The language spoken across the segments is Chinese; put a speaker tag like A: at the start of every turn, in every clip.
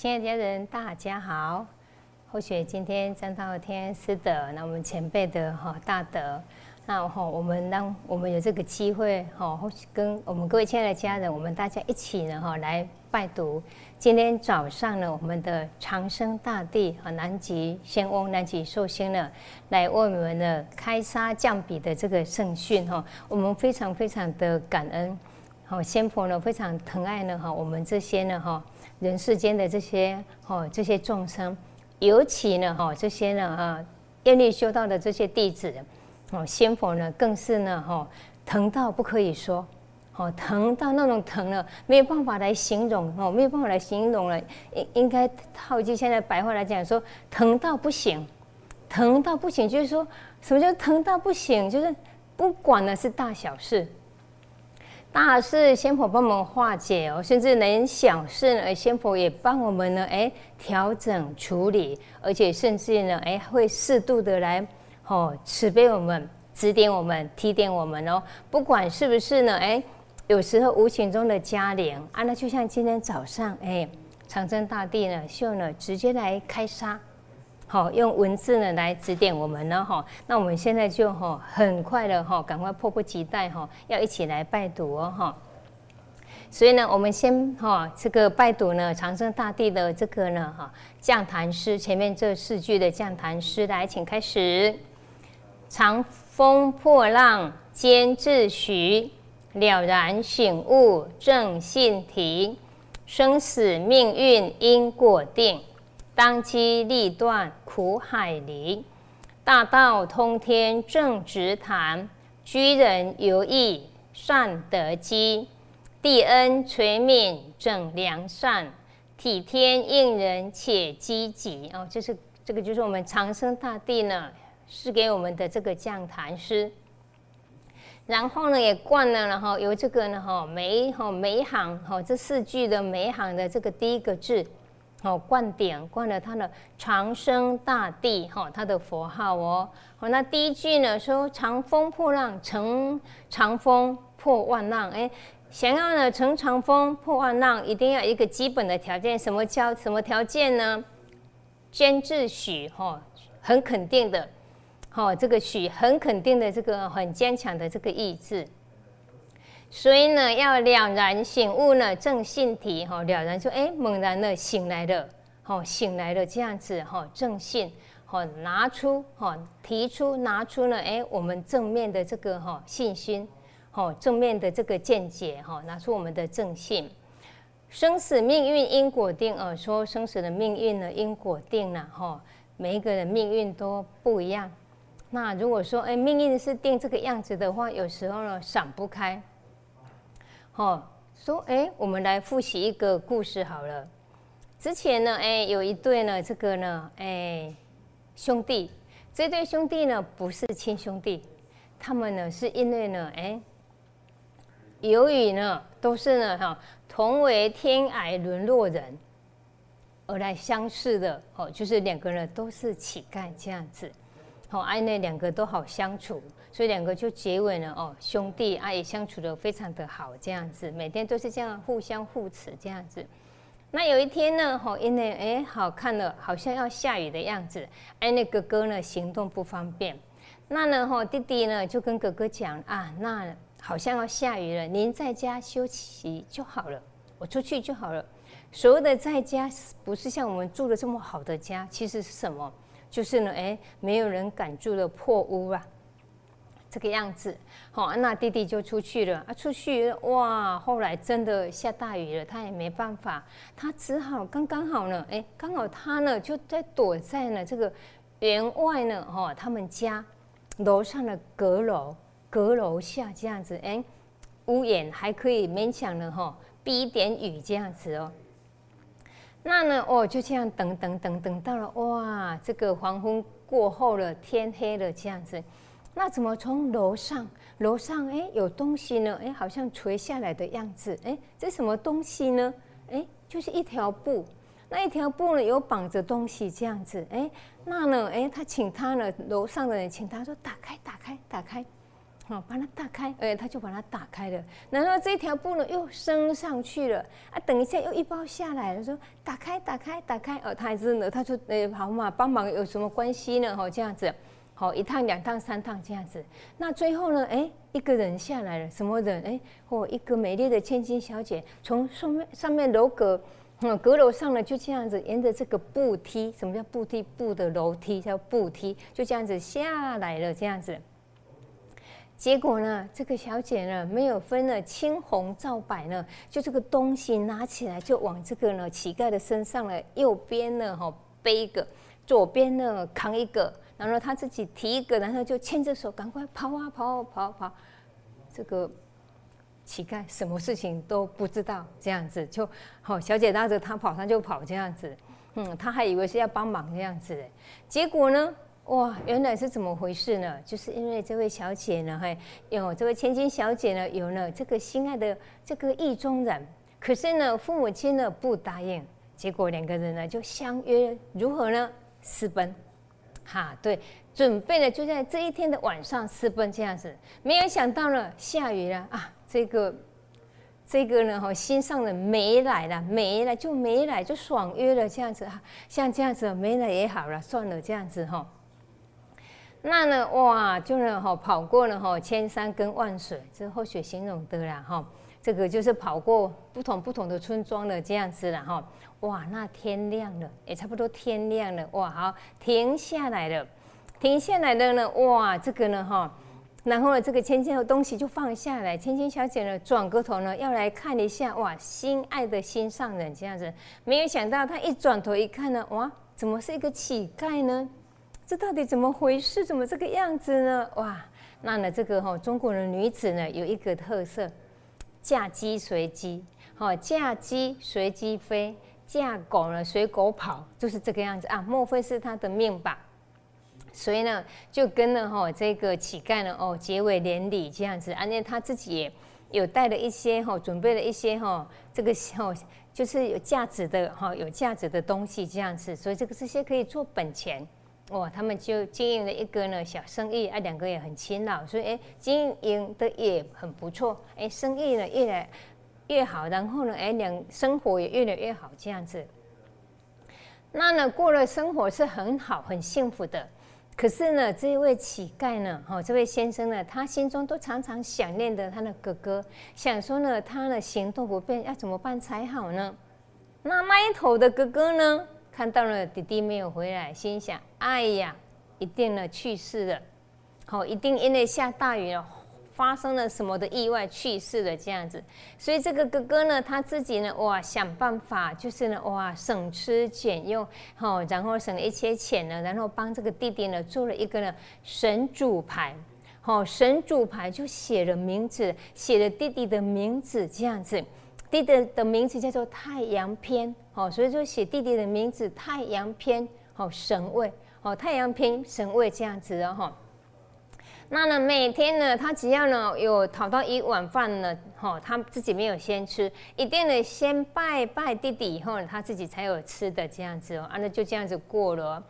A: 亲爱的家人，大家好。或许今天沾到天师的，那我们前辈的哈大德，那哈我们让我们有这个机会哈，或许跟我们各位亲爱的家人，我们大家一起呢哈来拜读。今天早上呢，我们的长生大帝和南极仙翁、南极寿星呢，来为我们的开沙降笔的这个圣训哈，我们非常非常的感恩。好，仙婆呢非常疼爱呢哈，我们这些呢哈人世间的这些哦这些众生，尤其呢哈这些呢哈愿力修道的这些弟子，哦仙佛呢更是呢哈疼到不可以说。哦，疼到那种疼了，没有办法来形容哦，没有办法来形容了。应应该套句现在白话来讲，说疼到不行，疼到不行，就是说什么叫疼到不行？就是不管呢是大小事，大事仙婆帮我们化解哦，甚至连小事呢，仙婆也帮我们呢，哎，调整处理，而且甚至呢，哎，会适度的来哦，慈悲我们，指点我们，提点我们哦，不管是不是呢，哎。有时候无形中的加连啊，那就像今天早上，哎，长征大帝呢，秀呢，直接来开杀，好，用文字呢来指点我们呢，哈，那我们现在就哈，很快的哈，赶快迫不及待哈，要一起来拜读哦，哈。所以呢，我们先哈，这个拜读呢，长生大帝的这个呢，哈，降坛诗，前面这四句的降坛诗，来，请开始。长风破浪兼自徐。了然醒悟正信体，生死命运因果定，当机立断苦海离，大道通天正直谈，居人游艺善得机，地恩垂悯正良善，体天应人且积极。哦，这是这个就是我们长生大帝呢，是给我们的这个降坛诗。然后呢，也灌了，然后由这个呢，哈，每哈每一行哈这四句的每一行的这个第一个字，哦，灌点灌了他的长生大帝哈，他的佛号哦。好，那第一句呢说长风破浪，乘长风破万浪。哎，想要呢乘长风破万浪，一定要一个基本的条件，什么叫什么条件呢？坚自许哈，很肯定的。好，这个许很肯定的，这个很坚强的这个意志，所以呢，要了然醒悟呢，正信体哈，了然说，哎，猛然的醒来了，好，醒来了这样子哈，正信，好，拿出哈，提出拿出了，哎，我们正面的这个哈信心，好，正面的这个见解哈，拿出我们的正信，生死命运因果定啊，说生死的命运呢，因果定了哈，每一个人命运都不一样。那如果说，哎，命运是定这个样子的话，有时候呢，闪不开。哦，说，哎，我们来复习一个故事好了。之前呢，哎，有一对呢，这个呢，哎，兄弟，这对兄弟呢，不是亲兄弟，他们呢，是因为呢，哎，由于呢，都是呢，哈，同为天涯沦落人，而来相识的，哦，就是两个人都是乞丐这样子。好，爱那两个都好相处，所以两个就结为了哦兄弟，啊也相处的非常的好，这样子，每天都是这样互相互持这样子。那有一天呢，吼，因为哎好看了，好像要下雨的样子，哎那哥哥呢行动不方便，那呢吼弟弟呢就跟哥哥讲啊，那好像要下雨了，您在家休息就好了，我出去就好了。所谓的在家，不是像我们住的这么好的家，其实是什么？就是呢，哎，没有人敢住的破屋啊，这个样子。好，那弟弟就出去了啊，出去哇，后来真的下大雨了，他也没办法，他只好刚刚好呢，哎，刚好他呢就在躲在呢这个园外呢，哈，他们家楼上的阁楼，阁楼下这样子，哎，屋檐还可以勉强的哈避一点雨这样子哦。那呢？哦，就这样等等等等到了，哇，这个黄昏过后了，天黑了，这样子。那怎么从楼上？楼上哎，有东西呢？哎，好像垂下来的样子。哎，这什么东西呢？哎，就是一条布。那一条布呢，有绑着东西这样子。哎，那呢？哎，他请他呢，楼上的人请他说：“打开，打开，打开。”哦，把它打开，哎，他就把它打开了。然后这条布呢又升上去了，啊，等一下又一包下来了，说打开，打开，打开，哦，他还是呢，他说，哎，好嘛，帮忙有什么关系呢？哦，这样子，好，一趟、两趟、三趟这样子。那最后呢，哎，一个人下来了，什么人？哎，哦，一个美丽的千金小姐从上面上面楼阁，嗯，阁楼上呢就这样子沿着这个步梯，什么叫步梯？步的楼梯叫步梯，就这样子下来了，这样子。结果呢，这个小姐呢没有分了青红皂白呢，就这个东西拿起来就往这个呢乞丐的身上呢，右边呢哈背一个，左边呢扛一个，然后他自己提一个，然后就牵着手赶快跑啊跑啊跑跑，这个乞丐什么事情都不知道，这样子就好，小姐拉着他跑，他就跑这样子，嗯，他还以为是要帮忙这样子，结果呢？哇，原来是怎么回事呢？就是因为这位小姐呢，还有这位千金小姐呢，有了这个心爱的这个意中人，可是呢，父母亲呢不答应，结果两个人呢就相约如何呢？私奔，哈，对，准备了就在这一天的晚上私奔这样子，没有想到呢，下雨了啊，这个这个呢，哈，心上的没来了，没来就没来，就爽约了这样子哈，像这样子没来也好了，算了这样子哈。那呢，哇，就呢，哈，跑过了哈千山跟万水，这后雪形容的啦，哈，这个就是跑过不同不同的村庄的这样子了，哈，哇，那天亮了，也差不多天亮了，哇，好，停下来了，停下来了呢，哇，这个呢，哈，然后呢，这个千金的东西就放下来，千金小姐呢，转过头呢，要来看一下，哇，心爱的心上人这样子，没有想到她一转头一看呢，哇，怎么是一个乞丐呢？这到底怎么回事？怎么这个样子呢？哇，那呢，这个哈，中国的女子呢，有一个特色，嫁鸡随鸡，哈，嫁鸡随鸡飞，嫁狗呢随狗跑，就是这个样子啊。莫非是她的命吧？所以呢，就跟了哈这个乞丐呢，哦，结为连理这样子。而且他自己也有带了一些哈，准备了一些哈，这个哈，就是有价值的哈，有价值的东西这样子。所以这个这些可以做本钱。哇，他们就经营了一个呢小生意啊，两个也很勤劳，所以哎，经营的也很不错，哎，生意呢越来越好，然后呢，哎，两生活也越来越好，这样子。那呢，过了生活是很好很幸福的，可是呢，这一位乞丐呢，哈，这位先生呢，他心中都常常想念着他的哥哥，想说呢，他呢行动不便，要怎么办才好呢？那那一头的哥哥呢？看到了弟弟没有回来，心想：哎呀，一定呢去世了，好，一定因为下大雨了，发生了什么的意外去世了这样子。所以这个哥哥呢，他自己呢，哇，想办法就是呢，哇，省吃俭用，好，然后省了一些钱呢，然后帮这个弟弟呢做了一个呢神主牌，好，神主牌就写了名字，写了弟弟的名字这样子。弟弟的名字叫做太阳篇，哦，所以就写弟弟的名字太阳篇，哦，神位，哦，太阳篇神位这样子哦，哈。那呢，每天呢，他只要呢有讨到一碗饭呢，哈，他自己没有先吃，一定呢先拜拜弟弟，以后他自己才有吃的这样子哦，啊，那就这样子过了。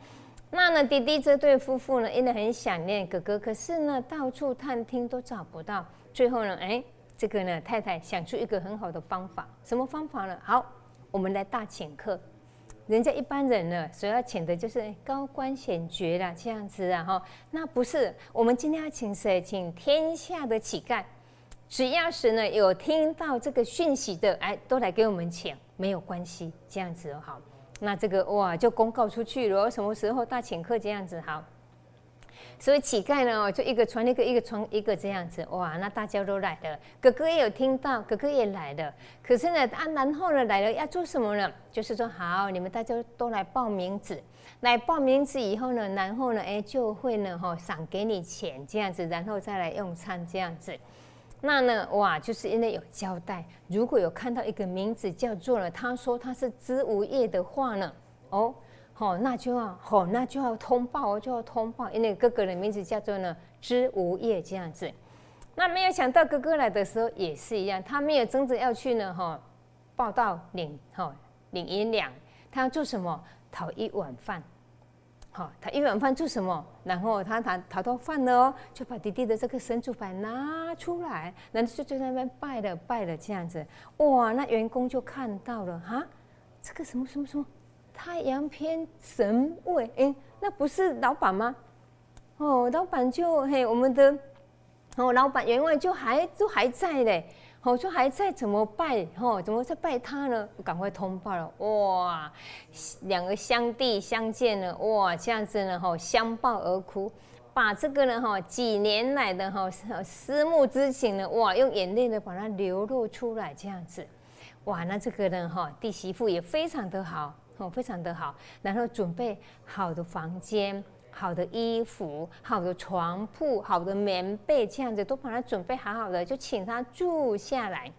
A: 那呢，弟弟这对夫妇呢，因为很想念哥哥，可是呢，到处探听都找不到，最后呢，哎。这个呢，太太想出一个很好的方法，什么方法呢？好，我们来大请客。人家一般人呢，所要请的就是高官显爵啦，这样子啊，哈。那不是，我们今天要请谁？请天下的乞丐，只要是呢有听到这个讯息的，哎，都来给我们请，没有关系，这样子哦，好。那这个哇，就公告出去了，什么时候大请客这样子，好。所以乞丐呢，就一个传一个，一个传一个这样子，哇，那大家都来了，哥哥也有听到，哥哥也来了。可是呢，啊，然后呢来了要做什么呢？就是说，好，你们大家都来报名字，来报名字以后呢，然后呢，哎，就会呢，哈，赏给你钱这样子，然后再来用餐这样子。那呢，哇，就是因为有交代，如果有看到一个名字叫做了，他说他是知无业的话呢，哦。哦，那就要哦，那就要通报，就要通报，因为哥哥的名字叫做呢知无业这样子。那没有想到哥哥来的时候也是一样，他没有争着要去呢哈报道领哈领银两，他要做什么？讨一碗饭。好，他一碗饭做什么？然后他他讨到饭了，就把弟弟的这个神主牌拿出来，然后就在那边拜了拜了这样子。哇，那员工就看到了哈，这个什么什么什么太阳偏神位，哎，那不是老板吗？哦，老板就嘿，我们的哦，老板员外就还都还在嘞。好，就还在怎么拜？哦，怎么在拜他呢？赶快通报了！哇，两个相弟相见了，哇，这样子呢，吼，相抱而哭，把这个呢，哈，几年来的哈思慕之情呢，哇，用眼泪呢把它流露出来，这样子，哇，那这个呢，哈，弟媳妇也非常的好，哦，非常的好，然后准备好的房间。好的衣服、好的床铺、好的棉被，这样子都把它准备好好的，就请他住下来。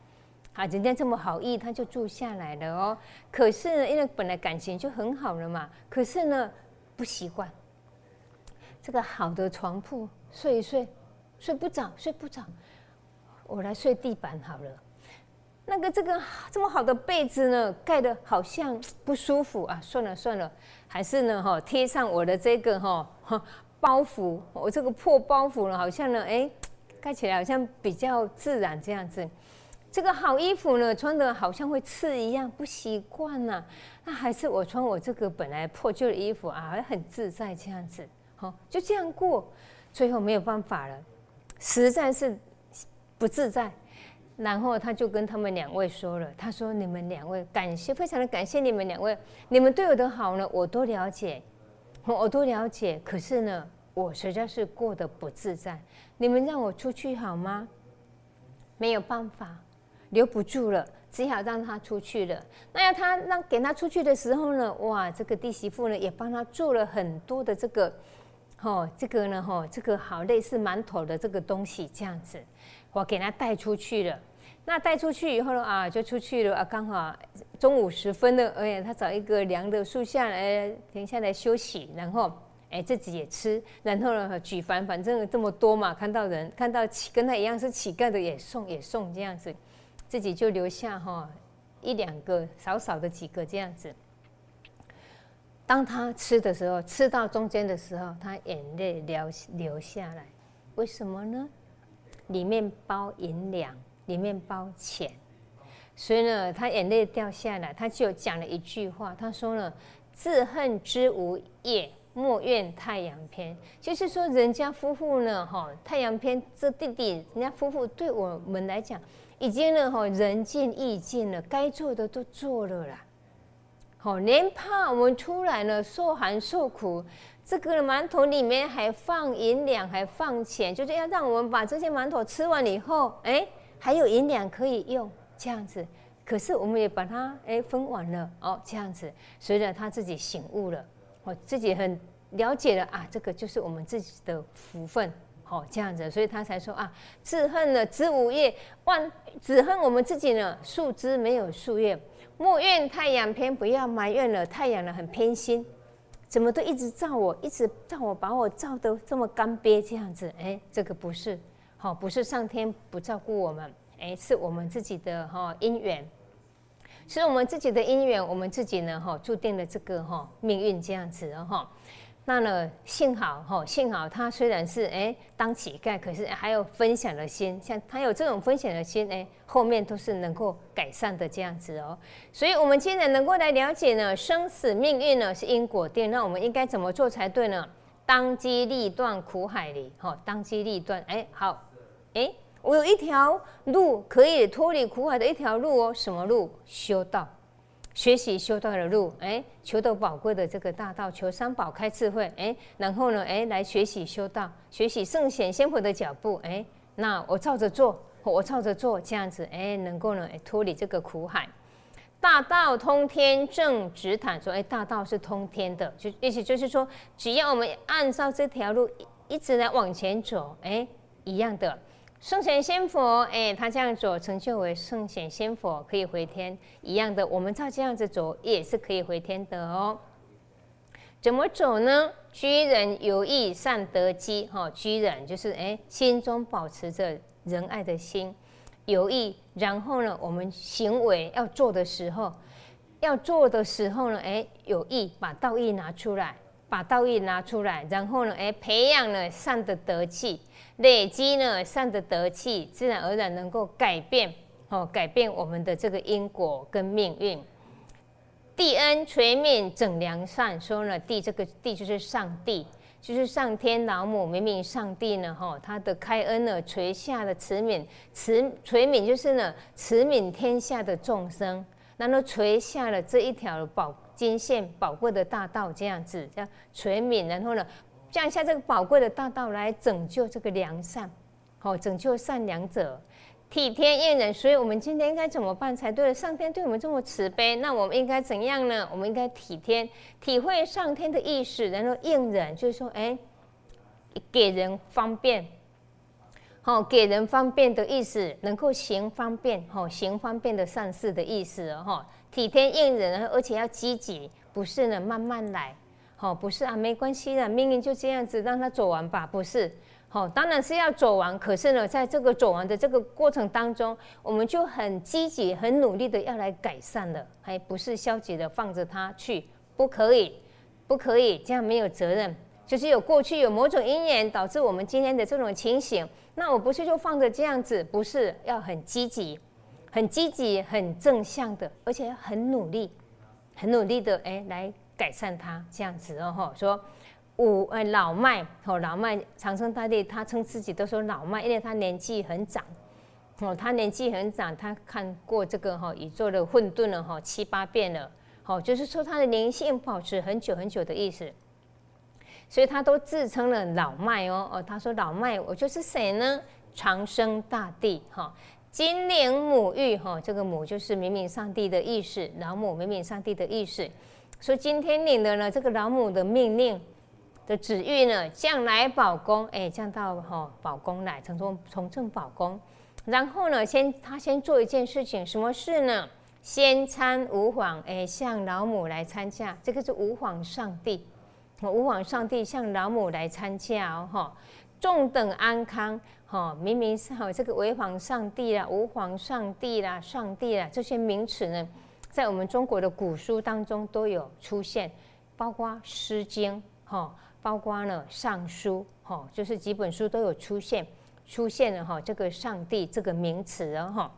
A: 啊，人家这么好意，他就住下来了哦。可是呢，因为本来感情就很好了嘛，可是呢，不习惯这个好的床铺，睡一睡，睡不着，睡不着，我来睡地板好了。那个这个这么好的被子呢，盖的好像 不舒服啊！算了算了，还是呢哈贴上我的这个哈 包袱，我这个破包袱呢，好像呢哎盖起来好像比较自然这样子。这个好衣服呢穿的好像会刺一样，不习惯呐。那还是我穿我这个本来破旧的衣服啊，还很自在这样子。好，就这样过，最后没有办法了，实在是不自在。然后他就跟他们两位说了，他说：“你们两位感谢，非常的感谢你们两位，你们对我的好呢，我都了解，我都了解。可是呢，我实在是过得不自在。你们让我出去好吗？没有办法，留不住了，只好让他出去了。那要他让给他出去的时候呢，哇，这个弟媳妇呢也帮他做了很多的这个，哦，这个呢，哦，这个好类似馒头的这个东西，这样子，我给他带出去了。”那带出去以后呢啊，就出去了啊，刚好中午时分了，哎呀，他找一个凉的树下来停下来休息，然后哎自己也吃，然后呢举凡反正这么多嘛，看到人看到乞跟他一样是乞丐的也送也送这样子，自己就留下哈一两个少少的几个这样子。当他吃的时候，吃到中间的时候，他眼泪流流下来，为什么呢？里面包银两。里面包钱，所以呢，他眼泪掉下来，他就讲了一句话，他说呢：“自恨之无业，莫怨太阳偏。”就是说，人家夫妇呢，哈，太阳偏这弟弟，人家夫妇对我们来讲，已经呢，哈，人尽义尽了，该做的都做了啦。好，连怕我们出来呢，受寒受苦，这个馒头里面还放银两，还放钱，就是要让我们把这些馒头吃完以后，哎。还有银两可以用，这样子，可是我们也把它哎分完了哦，这样子，随着他自己醒悟了，我自己很了解了啊，这个就是我们自己的福分，好这样子，所以他才说啊，自恨了知无叶，万只恨我们自己呢树枝没有树叶，莫怨太阳偏，不要埋怨了太阳呢很偏心，怎么都一直照我，一直照我，把我照得这么干瘪这样子，哎，这个不是。好，不是上天不照顾我们，哎，是我们自己的哈因缘，是我们自己的因缘，我们自己呢哈注定了这个哈命运这样子哈。那呢，幸好哈，幸好他虽然是哎当乞丐，可是还有分享的心，像他有这种分享的心，哎，后面都是能够改善的这样子哦。所以，我们既然能够来了解呢，生死命运呢是因果定，那我们应该怎么做才对呢？当机立断苦海里，哈，当机立断，哎，好。哎，我有一条路可以脱离苦海的一条路哦，什么路？修道，学习修道的路。哎，求得宝贵的这个大道，求三宝开智慧。哎，然后呢，哎，来学习修道，学习圣贤仙佛的脚步。哎，那我照着做，我照着做，这样子，哎，能够呢脱离这个苦海。大道通天正直坦，说，哎，大道是通天的，就意思就是说，只要我们按照这条路一直来往前走，哎，一样的。圣贤仙佛，哎，他这样走，成就为圣贤仙佛，可以回天一样的。我们照这样子走，也是可以回天的哦。怎么走呢？居人有义，善得机。哈，居人就是哎，心中保持着仁爱的心，有义。然后呢，我们行为要做的时候，要做的时候呢，哎，有义，把道义拿出来。把道义拿出来，然后呢，哎，培养了善的德气，累积呢善的德气，自然而然能够改变哦，改变我们的这个因果跟命运。地恩垂命整良善，说呢，地这个地就是上帝。就是上天老母，明明上帝呢，哈，他的开恩呢，垂下的慈悯，慈垂悯就是呢，慈悯天下的众生，然后垂下了这一条宝金线，宝贵的大道，这样子叫垂悯，然后呢，降下这个宝贵的大道来拯救这个良善，好，拯救善良者。体贴应人，所以我们今天应该怎么办才对？上天对我们这么慈悲，那我们应该怎样呢？我们应该体贴、体会上天的意识，然后应人，就是说，哎，给人方便，好，给人方便的意思，能够行方便，好，行方便的善事的意思，哈，体贴应人，而且要积极，不是呢，慢慢来，好，不是啊，没关系的，命运就这样子，让他走完吧，不是。好，当然是要走完。可是呢，在这个走完的这个过程当中，我们就很积极、很努力的要来改善了，还不是消极的放着它去，不可以，不可以，这样没有责任。就是有过去有某种因缘导致我们今天的这种情形，那我不是就放着这样子，不是要很积极、很积极、很正向的，而且要很努力、很努力的哎来改善它，这样子哦，吼说。五呃老迈哦老迈长生大帝他称自己都说老迈，因为他年纪很长哦，他年纪很长，他看过这个哈宇宙的混沌了哈七八遍了，好就是说他的灵性保持很久很久的意思，所以他都自称了老迈哦哦他说老迈我就是谁呢？长生大帝哈金灵母玉哈这个母就是明明上帝的意识，老母明明上帝的意识，所以今天领的呢这个老母的命令。的旨意呢，降来宝宫，哎，降到哈宝宫来，从中从正宝宫，然后呢，先他先做一件事情，什么事呢？先参吾皇，哎，向老母来参加，这个是吾皇上帝，吾皇上帝向老母来参加哦，哈，众等安康，哈，明明是哈这个为皇上帝啦，吾皇上帝啦，上帝啦，这些名词呢，在我们中国的古书当中都有出现，包括《诗经》哈。包括呢，尚书哈，就是几本书都有出现，出现了哈这个上帝这个名词哦哈，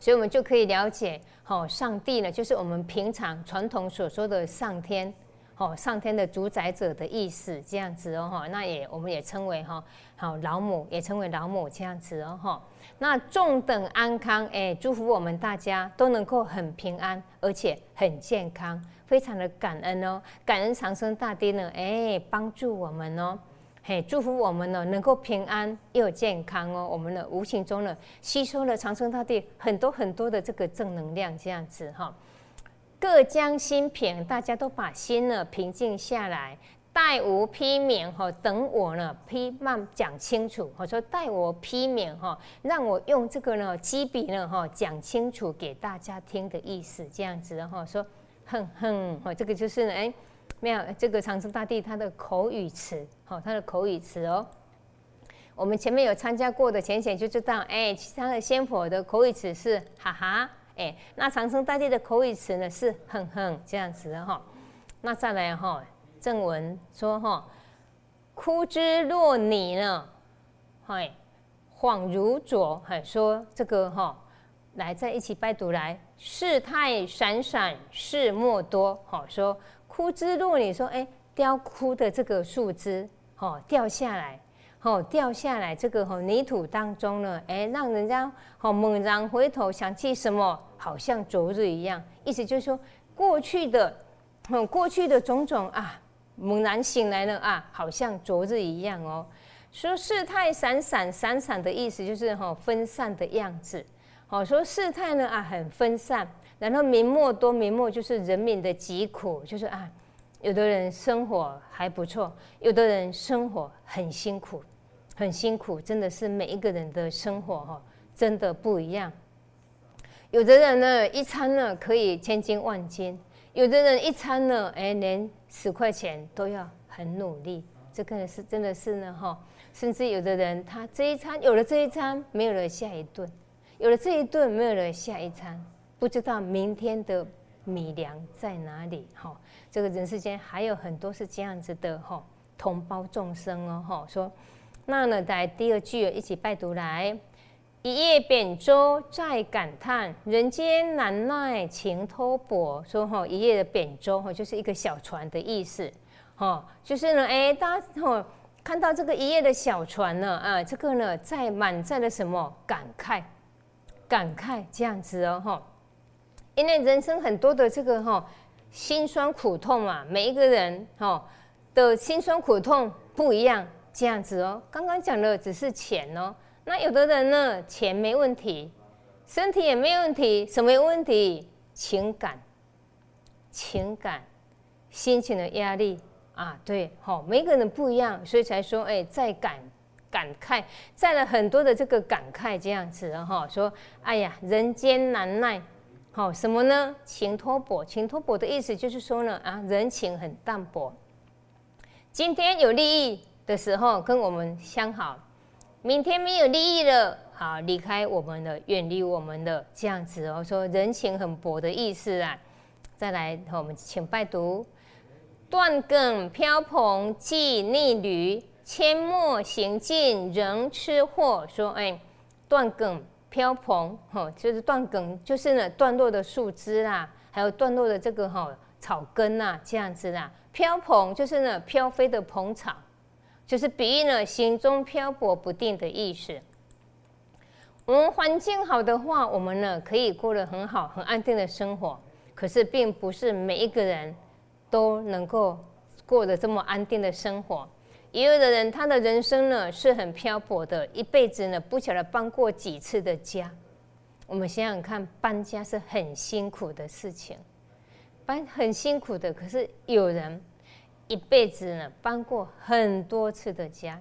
A: 所以我们就可以了解哈，上帝呢就是我们平常传统所说的上天，哦上天的主宰者的意思这样子哦哈，那也我们也称为哈好老母，也称为老母这样子哦哈，那众等安康哎，祝福我们大家都能够很平安，而且很健康。非常的感恩哦，感恩长生大帝呢，哎，帮助我们哦，嘿，祝福我们呢，能够平安又健康哦。我们呢，无形中呢，吸收了长生大帝很多很多的这个正能量，这样子哈。各将心平，大家都把心呢平静下来，待吾批明哈，等我呢批慢讲清楚。我说待我批明哈，让我用这个呢基笔呢哈讲清楚给大家听的意思，这样子哈说。哼哼，哦，这个就是哎，没有这个长生大帝他的口语词，好，他的口语词哦。我们前面有参加过的浅浅就知道，哎，其他的仙佛的口语词是哈哈，哎，那长生大帝的口语词呢是哼哼这样子的哈。那再来哈，正文说哈，枯枝落你呢，嗨，恍如昨，嗨，说这个哈。来，在一起拜读来，世态闪闪，事莫多。好说枯枝落，你说哎，凋枯的这个树枝，哦掉下来，哦掉下来，这个哈泥土当中呢，哎，让人家好猛然回头想起什么，好像昨日一样。意思就是说，过去的，嗯，过去的种种啊，猛然醒来了啊，好像昨日一样哦。说世态闪闪，闪闪的意思就是哈分散的样子。好说事态呢啊很分散，然后民莫多，民莫就是人民的疾苦，就是啊，有的人生活还不错，有的人生活很辛苦，很辛苦，真的是每一个人的生活哈，真的不一样。有的人呢一餐呢可以千金万金，有的人一餐呢哎连十块钱都要很努力，这个是真的是呢哈，甚至有的人他这一餐有了这一餐，没有了下一顿。有了这一顿，没有了下一餐，不知道明天的米粮在哪里？哈，这个人世间还有很多是这样子的哈，同胞众生哦，哈，说那呢，在第二句一起拜读来，一叶扁舟在感叹人间难耐情托薄。说哈，一叶的扁舟哈，就是一个小船的意思，哈，就是呢，哎，大家哈看到这个一叶的小船呢，啊，这个呢，在满载了什么？感慨，感慨这样子哦，哈。因为人生很多的这个哈辛酸苦痛嘛，每一个人哈的辛酸苦痛不一样，这样子哦。刚刚讲的只是钱哦，那有的人呢钱没问题，身体也没问题，什么有问题？情感、情感、心情的压力啊，对，好，每个人不一样，所以才说哎，在感感慨，在了很多的这个感慨这样子哈，说哎呀，人间难耐。好什么呢？情托薄，情托薄的意思就是说呢，啊，人情很淡薄。今天有利益的时候跟我们相好，明天没有利益了，好离开我们的，远离我们的这样子哦。说人情很薄的意思啊。再来，我们请拜读：断梗飘蓬寄逆旅，阡陌行尽仍吃货。说，哎，断梗。飘蓬，哈，就是断梗，就是呢断落的树枝啦，还有断落的这个哈草根呐，这样子啦。飘蓬就是呢飘飞的蓬草，就是比喻呢心中漂泊不定的意思。我们环境好的话，我们呢可以过得很好、很安定的生活。可是，并不是每一个人都能够过得这么安定的生活。也有的人，他的人生呢是很漂泊的，一辈子呢不晓得搬过几次的家。我们想想看，搬家是很辛苦的事情，搬很辛苦的。可是有人一辈子呢搬过很多次的家，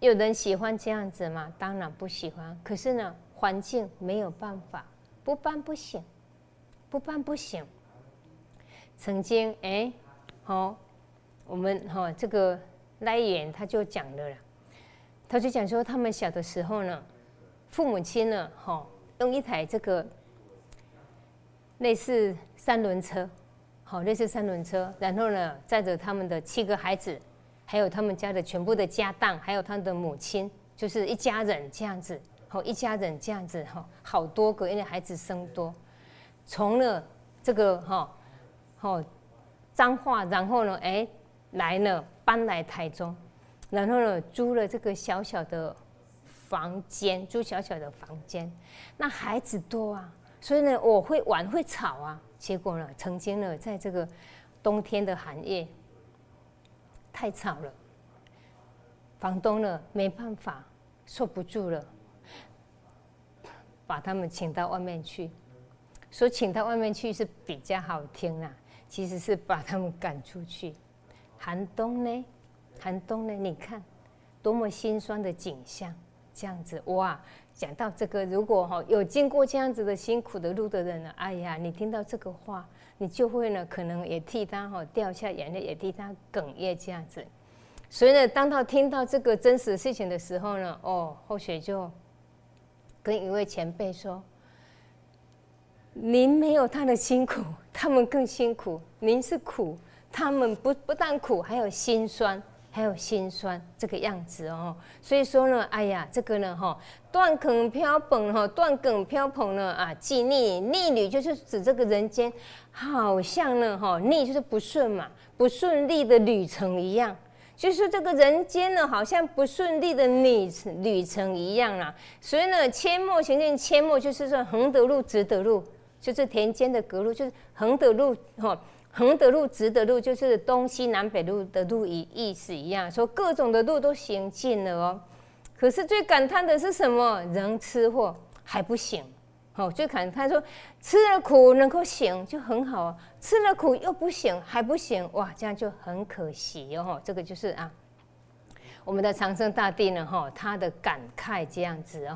A: 有人喜欢这样子吗？当然不喜欢。可是呢，环境没有办法，不搬不行，不搬不行。曾经哎，好，我们哈这个。来源他就讲了啦，他就讲说，他们小的时候呢，父母亲呢，哈，用一台这个类似三轮车，好，类似三轮车，然后呢，载着他们的七个孩子，还有他们家的全部的家当，还有他的母亲，就是一家人这样子，好，一家人这样子，哈，好多个，因为孩子生多，从了这个哈，好脏话，然后呢，哎，来了。搬来台中，然后呢，租了这个小小的房间，租小小的房间。那孩子多啊，所以呢，我会玩会吵啊。结果呢，曾经呢，在这个冬天的寒夜，太吵了，房东呢没办法，受不住了，把他们请到外面去。说请到外面去是比较好听啊，其实是把他们赶出去。寒冬呢？寒冬呢？你看，多么心酸的景象！这样子哇，讲到这个，如果哈有经过这样子的辛苦的路的人呢，哎呀，你听到这个话，你就会呢，可能也替他哈掉下眼泪，也替他哽咽这样子。所以呢，当他听到这个真实事情的时候呢，哦，后学就跟一位前辈说：“您没有他的辛苦，他们更辛苦，您是苦。”他们不不但苦，还有心酸，还有心酸这个样子哦。所以说呢，哎呀，这个呢，哈，断梗飘蓬哈，断梗飘蓬呢啊，既逆逆旅就是指这个人间，好像呢，哈，逆就是不顺嘛，不顺利的旅程一样，就是这个人间呢，好像不顺利的旅旅程一样啦。所以呢，阡陌行进，阡陌就是说横的路、直的路，就是田间的隔路，就是横的路哈。横的路、直的路，就是东西南北路的路一意思一样，说各种的路都行尽了哦。可是最感叹的是什么？人吃货还不行，哦，最感叹说吃了苦能够行就很好啊，吃了苦又不行还不行，哇，这样就很可惜哦。这个就是啊，我们的长生大帝呢，哈，他的感慨这样子哦。